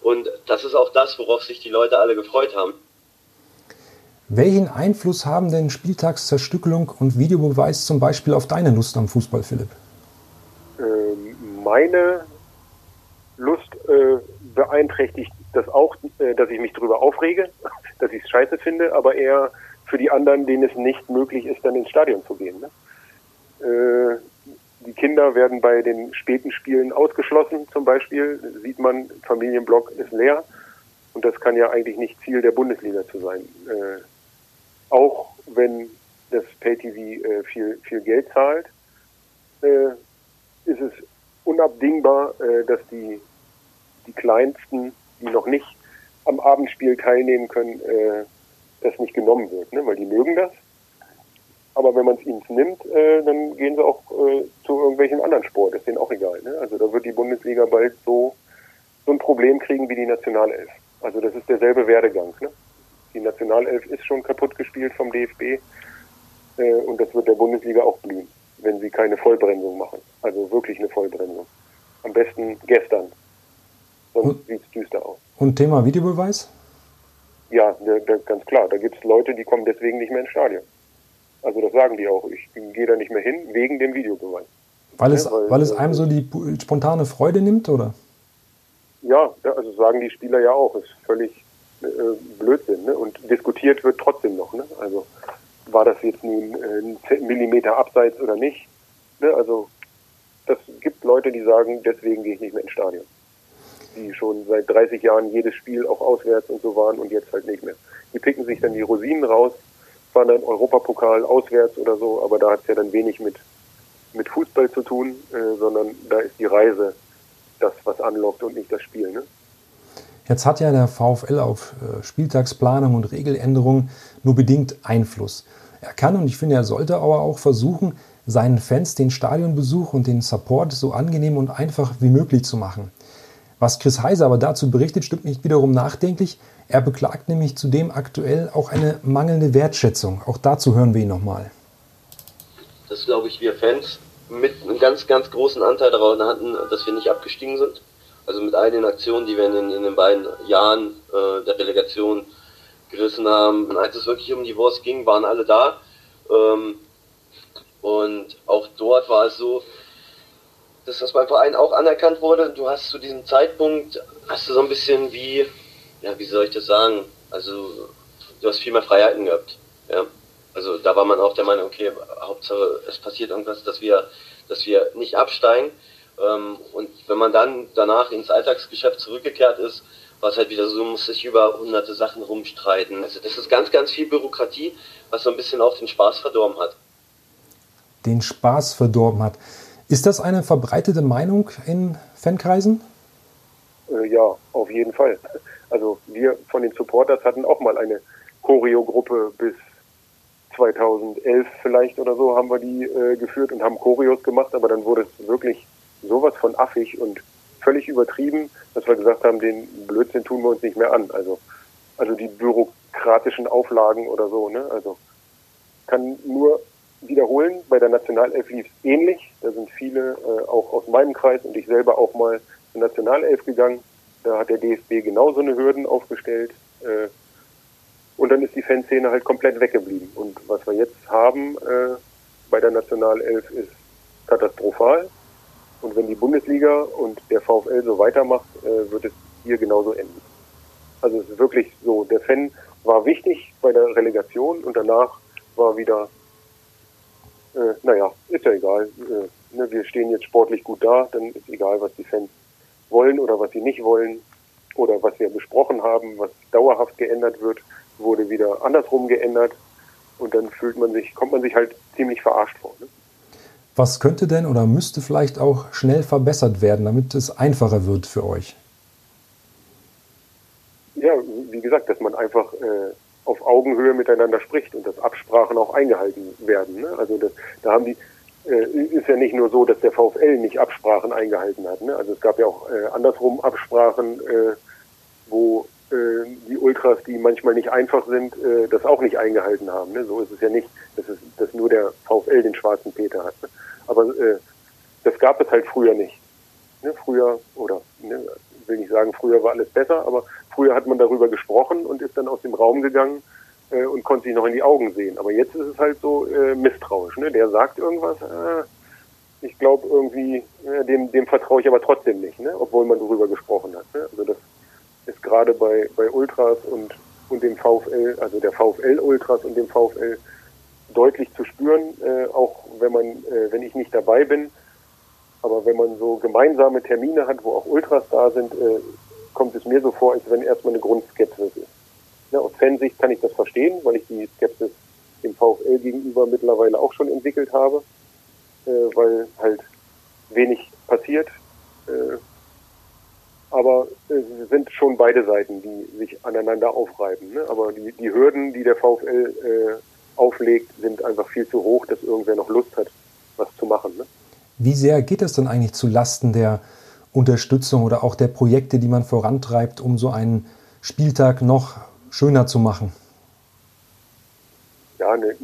Und das ist auch das, worauf sich die Leute alle gefreut haben. Welchen Einfluss haben denn Spieltagszerstückelung und Videobeweis zum Beispiel auf deine Lust am Fußball, Philipp? Ähm, meine Lust äh, beeinträchtigt das auch, äh, dass ich mich darüber aufrege, *laughs* dass ich es scheiße finde, aber eher für die anderen, denen es nicht möglich ist, dann ins Stadion zu gehen. Ne? Äh, die Kinder werden bei den späten Spielen ausgeschlossen, zum Beispiel. Sieht man, Familienblock ist leer. Und das kann ja eigentlich nicht Ziel der Bundesliga zu sein. Äh, auch wenn das PayTV äh, viel, viel Geld zahlt, äh, ist es unabdingbar, äh, dass die die Kleinsten, die noch nicht am Abendspiel teilnehmen können, äh, das nicht genommen wird, ne? weil die mögen das. Aber wenn man es ihnen nimmt, äh, dann gehen sie auch äh, zu irgendwelchen anderen Sport, ist denen auch egal. Ne? Also da wird die Bundesliga bald so, so ein Problem kriegen wie die Nationalelf. Also das ist derselbe Werdegang. Ne? Die Nationalelf ist schon kaputt gespielt vom DFB äh, und das wird der Bundesliga auch blühen, wenn sie keine Vollbremsung machen. Also wirklich eine Vollbremsung. Am besten gestern. Sonst sieht es düster aus. Und Thema Videobeweis? Ja, der, der, ganz klar. Da gibt es Leute, die kommen deswegen nicht mehr ins Stadion. Also das sagen die auch. Ich gehe da nicht mehr hin wegen dem Videobeweis. Weil es, ja, weil, weil es einem so die spontane Freude nimmt, oder? Ja, also sagen die Spieler ja auch. Ist völlig äh, Blödsinn. Ne? Und diskutiert wird trotzdem noch. Ne? Also war das jetzt nun äh, ein Millimeter abseits oder nicht? Ne? Also das gibt Leute, die sagen, deswegen gehe ich nicht mehr ins Stadion. Die schon seit 30 Jahren jedes Spiel auch auswärts und so waren und jetzt halt nicht mehr. Die picken sich dann die Rosinen raus, fahren dann Europapokal auswärts oder so, aber da hat es ja dann wenig mit, mit Fußball zu tun, äh, sondern da ist die Reise das, was anlockt und nicht das Spiel. Ne? Jetzt hat ja der VfL auf äh, Spieltagsplanung und Regeländerungen nur bedingt Einfluss. Er kann und ich finde, er sollte aber auch versuchen, seinen Fans den Stadionbesuch und den Support so angenehm und einfach wie möglich zu machen. Was Chris Heiser aber dazu berichtet, stimmt nicht wiederum nachdenklich. Er beklagt nämlich zudem aktuell auch eine mangelnde Wertschätzung. Auch dazu hören wir ihn nochmal. Dass, glaube ich, wir Fans mit einem ganz, ganz großen Anteil daran hatten, dass wir nicht abgestiegen sind. Also mit all den Aktionen, die wir in den, in den beiden Jahren äh, der Relegation gerissen haben. Und als es wirklich um die Wurst ging, waren alle da. Ähm, und auch dort war es so, dass das beim Verein auch anerkannt wurde. Du hast zu diesem Zeitpunkt, hast du so ein bisschen wie, ja, wie soll ich das sagen? Also, du hast viel mehr Freiheiten gehabt. Ja. Also da war man auch der Meinung, okay, Hauptsache es passiert irgendwas, dass wir, dass wir nicht absteigen. Ähm, und wenn man dann danach ins Alltagsgeschäft zurückgekehrt ist, war es halt wieder so, muss sich über hunderte Sachen rumstreiten. Also das ist ganz, ganz viel Bürokratie, was so ein bisschen auch den Spaß verdorben hat. Den Spaß verdorben hat. Ist das eine verbreitete Meinung in Fankreisen? Äh, ja, auf jeden Fall. Also wir von den Supporters hatten auch mal eine Choreogruppe bis 2011 vielleicht oder so haben wir die äh, geführt und haben Choreos gemacht, aber dann wurde es wirklich sowas von affig und völlig übertrieben, dass wir gesagt haben, den Blödsinn tun wir uns nicht mehr an. Also, also die bürokratischen Auflagen oder so, ne? Also kann nur wiederholen, bei der Nationalelf lief es ähnlich. Da sind viele äh, auch aus meinem Kreis und ich selber auch mal zur Nationalelf gegangen. Da hat der DFB genauso eine Hürden aufgestellt. Äh, und dann ist die Fanszene halt komplett weggeblieben. Und was wir jetzt haben äh, bei der Nationalelf ist katastrophal. Und wenn die Bundesliga und der VfL so weitermacht, äh, wird es hier genauso enden. Also es ist wirklich so, der Fan war wichtig bei der Relegation und danach war wieder, äh, naja, ist ja egal. Äh, ne, wir stehen jetzt sportlich gut da, dann ist egal, was die Fans wollen oder was sie nicht wollen oder was wir besprochen haben, was dauerhaft geändert wird, wurde wieder andersrum geändert und dann fühlt man sich, kommt man sich halt ziemlich verarscht vor. Ne? Was könnte denn oder müsste vielleicht auch schnell verbessert werden, damit es einfacher wird für euch? Ja, wie gesagt, dass man einfach äh, auf Augenhöhe miteinander spricht und dass Absprachen auch eingehalten werden. Ne? Also das, da haben die, äh, ist ja nicht nur so, dass der VfL nicht Absprachen eingehalten hat. Ne? Also es gab ja auch äh, andersrum Absprachen, äh, wo äh, die Ultras, die manchmal nicht einfach sind, äh, das auch nicht eingehalten haben. Ne? So ist es ja nicht, dass, es, dass nur der VfL den schwarzen Peter hat. Aber äh, das gab es halt früher nicht. Ne? Früher, oder ne, will nicht sagen, früher war alles besser, aber früher hat man darüber gesprochen und ist dann aus dem Raum gegangen äh, und konnte sich noch in die Augen sehen. Aber jetzt ist es halt so äh, misstrauisch. Ne? Der sagt irgendwas, äh, ich glaube irgendwie, äh, dem, dem vertraue ich aber trotzdem nicht, ne? obwohl man darüber gesprochen hat. Ne? Also das ist gerade bei, bei Ultras und, und dem VfL, also der VfL Ultras und dem VfL deutlich zu spüren, äh, auch wenn man, äh, wenn ich nicht dabei bin. Aber wenn man so gemeinsame Termine hat, wo auch Ultras da sind, äh, kommt es mir so vor, als wenn erstmal eine Grundskepsis ist. Ja, aus Fansicht kann ich das verstehen, weil ich die Skepsis dem VfL gegenüber mittlerweile auch schon entwickelt habe, äh, weil halt wenig passiert. Äh, aber es sind schon beide Seiten, die sich aneinander aufreiben. Ne? Aber die, die Hürden, die der VfL äh, auflegt, sind einfach viel zu hoch, dass irgendwer noch Lust hat, was zu machen. Ne? Wie sehr geht es denn eigentlich zu Lasten der Unterstützung oder auch der Projekte, die man vorantreibt, um so einen Spieltag noch schöner zu machen? Ja, ne,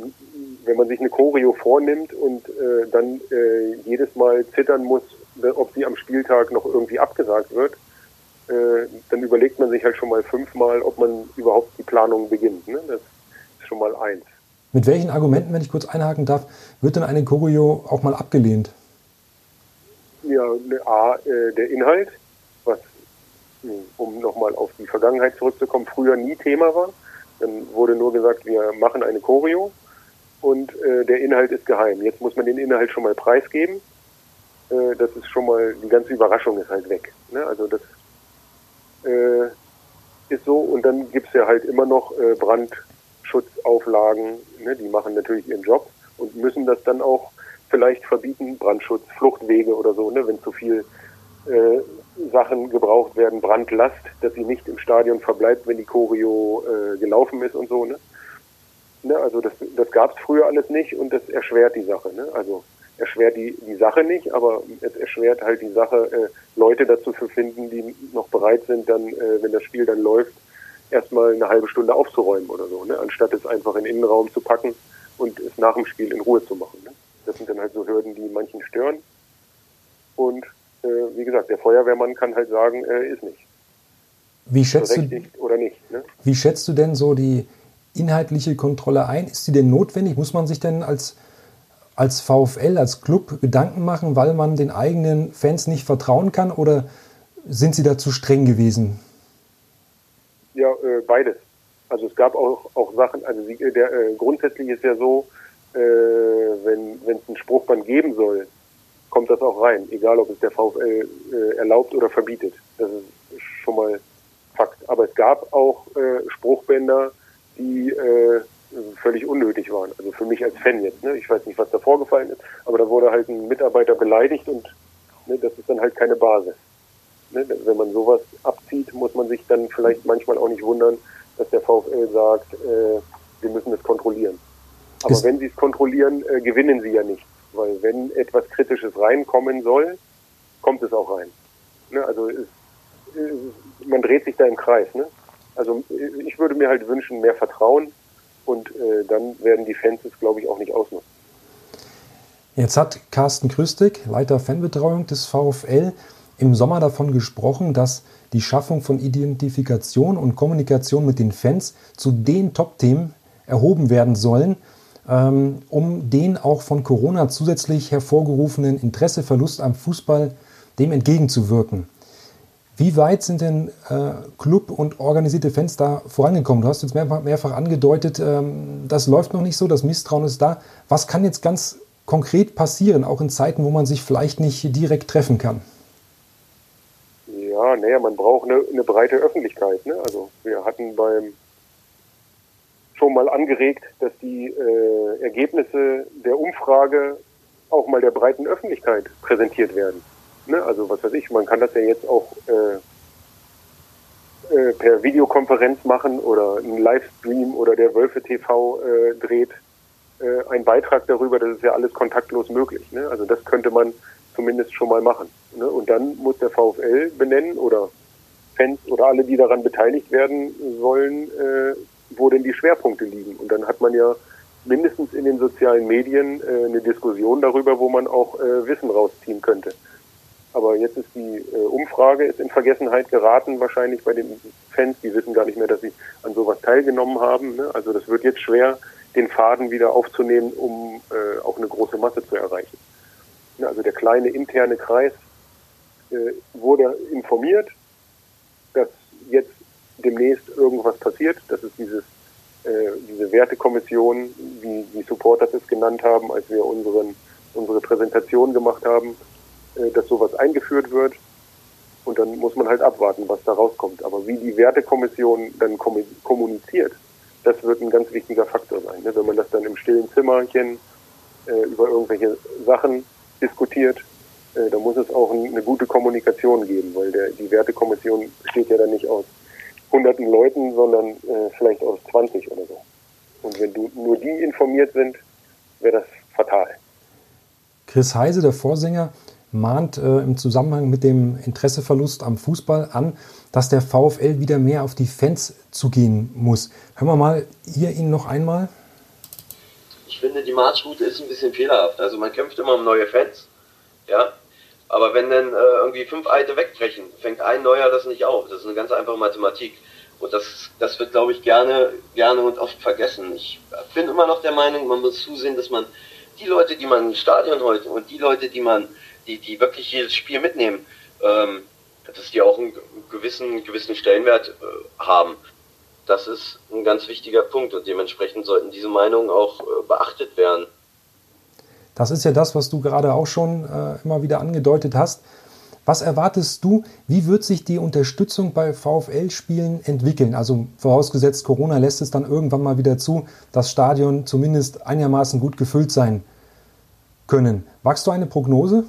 wenn man sich eine Choreo vornimmt und äh, dann äh, jedes Mal zittern muss, ob sie am Spieltag noch irgendwie abgesagt wird, äh, dann überlegt man sich halt schon mal fünfmal, ob man überhaupt die Planung beginnt. Ne? Das ist schon mal eins. Mit welchen Argumenten, wenn ich kurz einhaken darf, wird denn eine Choreo auch mal abgelehnt? Ja, A, äh, der Inhalt, was, hm, um nochmal auf die Vergangenheit zurückzukommen, früher nie Thema war. Dann wurde nur gesagt, wir machen eine Choreo und äh, der Inhalt ist geheim. Jetzt muss man den Inhalt schon mal preisgeben. Äh, das ist schon mal, die ganze Überraschung ist halt weg. Ne? Also das äh, ist so. Und dann gibt's ja halt immer noch äh, Brandschutzauflagen. Ne? Die machen natürlich ihren Job und müssen das dann auch vielleicht verbieten, Brandschutz, Fluchtwege oder so, ne? wenn zu viel äh, Sachen gebraucht werden, Brandlast, dass sie nicht im Stadion verbleibt, wenn die Choreo äh, gelaufen ist und so. Ne? Ne? Also das, das gab es früher alles nicht und das erschwert die Sache. Ne? Also erschwert die, die Sache nicht, aber es erschwert halt die Sache, äh, Leute dazu zu finden, die noch bereit sind, dann, äh, wenn das Spiel dann läuft, erstmal eine halbe Stunde aufzuräumen oder so, ne? anstatt es einfach in den Innenraum zu packen und es nach dem Spiel in Ruhe zu machen. Ne? Das sind dann halt so Hürden, die manchen stören. Und äh, wie gesagt, der Feuerwehrmann kann halt sagen, äh, ist nicht. Wie schätzt, du, oder nicht, ne? wie schätzt du denn so die inhaltliche Kontrolle ein? Ist die denn notwendig? Muss man sich denn als als VfL, als Club Gedanken machen, weil man den eigenen Fans nicht vertrauen kann oder sind Sie da zu streng gewesen? Ja, äh, beides. Also es gab auch, auch Sachen, also die, der, äh, grundsätzlich ist ja so, äh, wenn es einen Spruchband geben soll, kommt das auch rein, egal ob es der VfL äh, erlaubt oder verbietet. Das ist schon mal Fakt. Aber es gab auch äh, Spruchbänder, die äh, völlig unnötig waren. Also für mich als Fan jetzt. Ne? Ich weiß nicht, was da vorgefallen ist, aber da wurde halt ein Mitarbeiter beleidigt und ne, das ist dann halt keine Basis. Ne? Wenn man sowas abzieht, muss man sich dann vielleicht manchmal auch nicht wundern, dass der VfL sagt, äh, wir müssen es kontrollieren. Aber wenn sie es kontrollieren, äh, gewinnen sie ja nicht. Weil wenn etwas Kritisches reinkommen soll, kommt es auch rein. Ne? Also es, es, man dreht sich da im Kreis. Ne? Also ich würde mir halt wünschen, mehr Vertrauen und äh, dann werden die Fans es, glaube ich, auch nicht ausnutzen. Jetzt hat Carsten Krüstig, Leiter Fanbetreuung des VfL, im Sommer davon gesprochen, dass die Schaffung von Identifikation und Kommunikation mit den Fans zu den Top-Themen erhoben werden sollen, ähm, um den auch von Corona zusätzlich hervorgerufenen Interesseverlust am Fußball dem entgegenzuwirken. Wie weit sind denn äh, Club und organisierte Fans da vorangekommen? Du hast jetzt mehrfach, mehrfach angedeutet, ähm, das läuft noch nicht so, das Misstrauen ist da. Was kann jetzt ganz konkret passieren, auch in Zeiten, wo man sich vielleicht nicht direkt treffen kann? Ja, naja, man braucht eine, eine breite Öffentlichkeit. Ne? Also wir hatten beim schon mal angeregt, dass die äh, Ergebnisse der Umfrage auch mal der breiten Öffentlichkeit präsentiert werden. Ne? Also was weiß ich, man kann das ja jetzt auch äh, äh, per Videokonferenz machen oder einen Livestream oder der Wölfe TV äh, dreht äh, einen Beitrag darüber, das ist ja alles kontaktlos möglich. Ne? Also das könnte man zumindest schon mal machen. Ne? Und dann muss der VfL benennen oder Fans oder alle, die daran beteiligt werden sollen, äh, wo denn die Schwerpunkte liegen. Und dann hat man ja mindestens in den sozialen Medien äh, eine Diskussion darüber, wo man auch äh, Wissen rausziehen könnte. Aber jetzt ist die äh, Umfrage ist in Vergessenheit geraten, wahrscheinlich bei den Fans. Die wissen gar nicht mehr, dass sie an sowas teilgenommen haben. Ne? Also das wird jetzt schwer, den Faden wieder aufzunehmen, um äh, auch eine große Masse zu erreichen. Ja, also der kleine interne Kreis äh, wurde informiert, dass jetzt demnächst irgendwas passiert. Das ist dieses, äh, diese Wertekommission, wie die Supporters es genannt haben, als wir unseren, unsere Präsentation gemacht haben äh, dass sowas eingeführt wird. Und dann muss man halt abwarten, was da rauskommt. Aber wie die Wertekommission dann kommuniziert, das wird ein ganz wichtiger Faktor sein. Ne? Wenn man das dann im stillen Zimmerchen äh, über irgendwelche Sachen diskutiert, äh, dann muss es auch eine gute Kommunikation geben, weil der, die Wertekommission besteht ja dann nicht aus hunderten Leuten, sondern äh, vielleicht aus 20 oder so. Und wenn du, nur die informiert sind, wäre das fatal. Chris Heise, der Vorsänger, mahnt äh, im Zusammenhang mit dem Interesseverlust am Fußball an, dass der VfL wieder mehr auf die Fans zugehen muss. Hören wir mal hier ihn noch einmal. Ich finde, die Marschroute ist ein bisschen fehlerhaft. Also man kämpft immer um neue Fans, ja. Aber wenn dann äh, irgendwie fünf alte wegbrechen, fängt ein neuer das nicht auf. Das ist eine ganz einfache Mathematik. Und das, das wird, glaube ich, gerne, gerne und oft vergessen. Ich bin immer noch der Meinung, man muss zusehen, dass man die Leute, die man im Stadion heute und die Leute, die man, die, die wirklich jedes Spiel mitnehmen, ähm, dass die auch einen gewissen, gewissen Stellenwert äh, haben. Das ist ein ganz wichtiger Punkt und dementsprechend sollten diese Meinungen auch äh, beachtet werden. Das ist ja das, was du gerade auch schon äh, immer wieder angedeutet hast. Was erwartest du, wie wird sich die Unterstützung bei VfL-Spielen entwickeln? Also vorausgesetzt, Corona lässt es dann irgendwann mal wieder zu, das Stadion zumindest einigermaßen gut gefüllt sein können. Wagst du eine Prognose?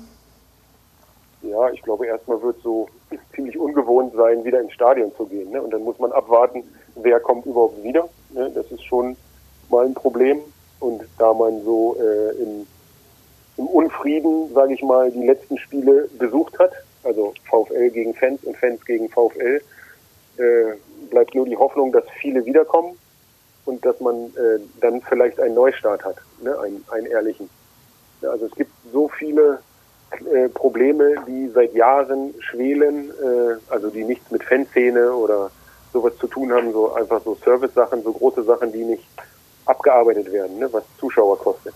Ja, ich glaube, erstmal wird es so ziemlich ungewohnt sein, wieder ins Stadion zu gehen. Ne? Und dann muss man abwarten, wer kommt überhaupt wieder. Ne? Das ist schon mal ein Problem. Und da man so äh, im, im Unfrieden, sage ich mal, die letzten Spiele besucht hat, also VfL gegen Fans und Fans gegen VfL, äh, bleibt nur die Hoffnung, dass viele wiederkommen und dass man äh, dann vielleicht einen Neustart hat, ne? einen, einen ehrlichen. Also es gibt so viele äh, Probleme, die seit Jahren schwelen, äh, also die nichts mit Fanszene oder sowas zu tun haben, so einfach so Service-Sachen, so große Sachen, die nicht abgearbeitet werden, ne, was Zuschauer kostet.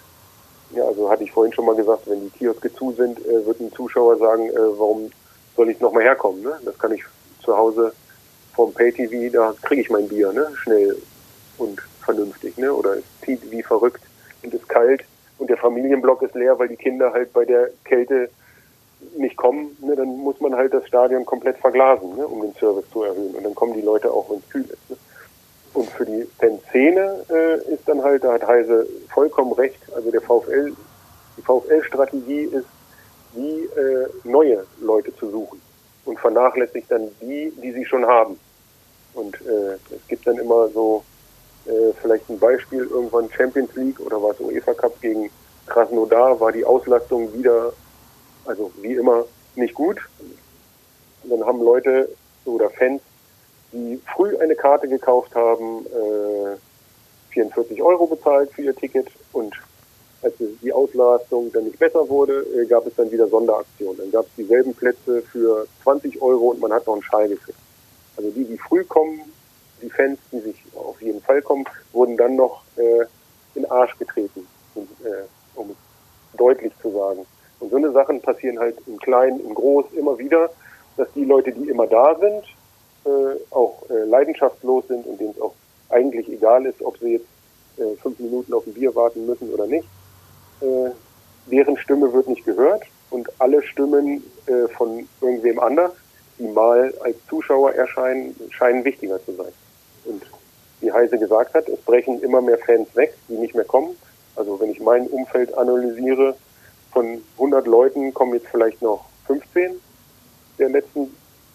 Ja, also hatte ich vorhin schon mal gesagt, wenn die Kioske zu sind, äh, wird ein Zuschauer sagen, äh, warum soll ich nochmal herkommen? Ne? Das kann ich zu Hause vom Pay-TV, da kriege ich mein Bier, ne? schnell und vernünftig. Ne? Oder es zieht wie verrückt und ist kalt und der Familienblock ist leer, weil die Kinder halt bei der Kälte nicht kommen, ne, dann muss man halt das Stadion komplett verglasen, ne, um den Service zu erhöhen. Und dann kommen die Leute auch, wenn es kühl ist. Ne. Und für die Fanszene äh, ist dann halt, da hat Heise vollkommen recht, also der VfL, die VfL-Strategie ist, die äh, neue Leute zu suchen und vernachlässigt dann die, die sie schon haben. Und äh, es gibt dann immer so äh, vielleicht ein Beispiel, irgendwann Champions League oder was UEFA Cup gegen Krasnodar war die Auslastung wieder, also wie immer, nicht gut. Und dann haben Leute oder Fans, die früh eine Karte gekauft haben, äh, 44 Euro bezahlt für ihr Ticket und als die Auslastung dann nicht besser wurde, äh, gab es dann wieder Sonderaktionen. Dann gab es dieselben Plätze für 20 Euro und man hat noch einen Schein gekriegt. Also die, die früh kommen, die Fans, die sich auf jeden Fall kommen, wurden dann noch äh, in Arsch getreten, um, äh, um es deutlich zu sagen. Und so eine Sachen passieren halt im Kleinen, im Groß immer wieder, dass die Leute, die immer da sind, äh, auch äh, leidenschaftslos sind und denen es auch eigentlich egal ist, ob sie jetzt äh, fünf Minuten auf ein Bier warten müssen oder nicht. Äh, deren Stimme wird nicht gehört und alle Stimmen äh, von irgendwem anders, die mal als Zuschauer erscheinen, scheinen wichtiger zu sein. Und wie Heise gesagt hat, es brechen immer mehr Fans weg, die nicht mehr kommen. Also wenn ich mein Umfeld analysiere, von 100 Leuten kommen jetzt vielleicht noch 15 der letzten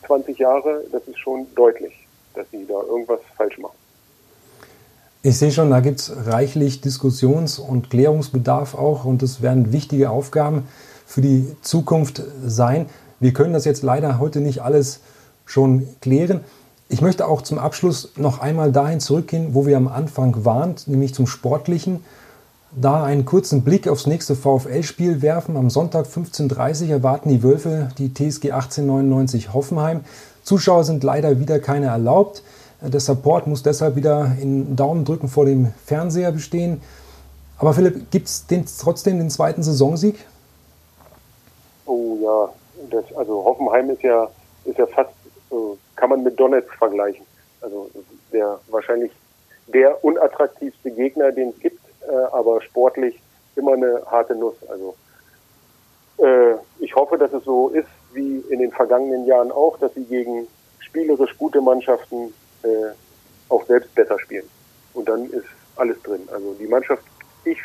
20 Jahre. Das ist schon deutlich, dass sie da irgendwas falsch machen. Ich sehe schon, da gibt es reichlich Diskussions- und Klärungsbedarf auch und es werden wichtige Aufgaben für die Zukunft sein. Wir können das jetzt leider heute nicht alles schon klären. Ich möchte auch zum Abschluss noch einmal dahin zurückgehen, wo wir am Anfang waren, nämlich zum Sportlichen. Da einen kurzen Blick aufs nächste VfL-Spiel werfen. Am Sonntag 15.30 Uhr erwarten die Wölfe die TSG 1899 Hoffenheim. Zuschauer sind leider wieder keine erlaubt. Der Support muss deshalb wieder in Daumendrücken vor dem Fernseher bestehen. Aber Philipp, gibt es trotzdem den zweiten Saisonsieg? Oh ja, das, also Hoffenheim ist ja, ist ja fast äh, kann man mit Donetsk vergleichen. Also der wahrscheinlich der unattraktivste Gegner, den es gibt, aber sportlich immer eine harte Nuss. Also äh, ich hoffe, dass es so ist wie in den vergangenen Jahren auch, dass sie gegen spielerisch gute Mannschaften äh, auch selbst besser spielen. Und dann ist alles drin. Also die Mannschaft, ich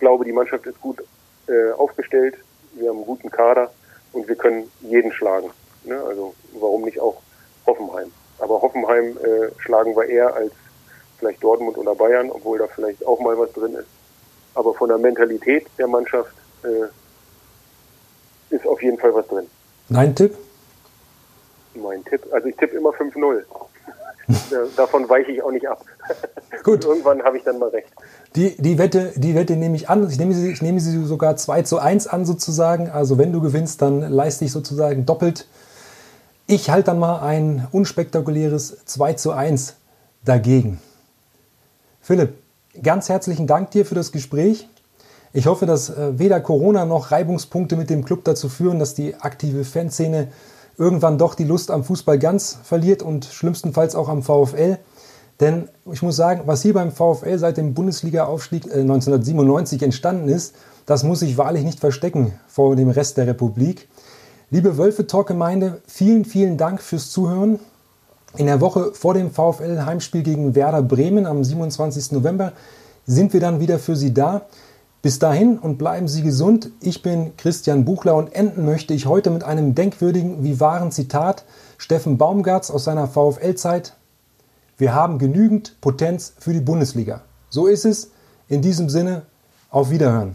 glaube, die Mannschaft ist gut äh, aufgestellt. Wir haben einen guten Kader und wir können jeden schlagen. Ne? Also warum nicht auch Hoffenheim. Aber Hoffenheim äh, schlagen wir eher als vielleicht Dortmund oder Bayern, obwohl da vielleicht auch mal was drin ist. Aber von der Mentalität der Mannschaft äh, ist auf jeden Fall was drin. Dein Tipp? Mein Tipp, also ich tippe immer 5-0. *laughs* Davon weiche ich auch nicht ab. *laughs* Gut. Irgendwann habe ich dann mal recht. Die, die, Wette, die Wette nehme ich an. Ich nehme, sie, ich nehme sie sogar 2 zu 1 an, sozusagen. Also, wenn du gewinnst, dann leiste ich sozusagen doppelt. Ich halte dann mal ein unspektakuläres 2 zu 1 dagegen. Philipp, ganz herzlichen Dank dir für das Gespräch. Ich hoffe, dass äh, weder Corona noch Reibungspunkte mit dem Club dazu führen, dass die aktive Fanszene irgendwann doch die Lust am Fußball ganz verliert und schlimmstenfalls auch am VfL. Denn ich muss sagen, was hier beim VfL seit dem Bundesliga-Aufstieg 1997 äh, entstanden ist, das muss sich wahrlich nicht verstecken vor dem Rest der Republik. Liebe Wölfe-Talk-Gemeinde, vielen, vielen Dank fürs Zuhören. In der Woche vor dem VfL-Heimspiel gegen Werder Bremen am 27. November sind wir dann wieder für Sie da. Bis dahin und bleiben Sie gesund. Ich bin Christian Buchler und enden möchte ich heute mit einem denkwürdigen wie wahren Zitat Steffen Baumgarts aus seiner VfL-Zeit. Wir haben genügend Potenz für die Bundesliga. So ist es. In diesem Sinne, auf Wiederhören.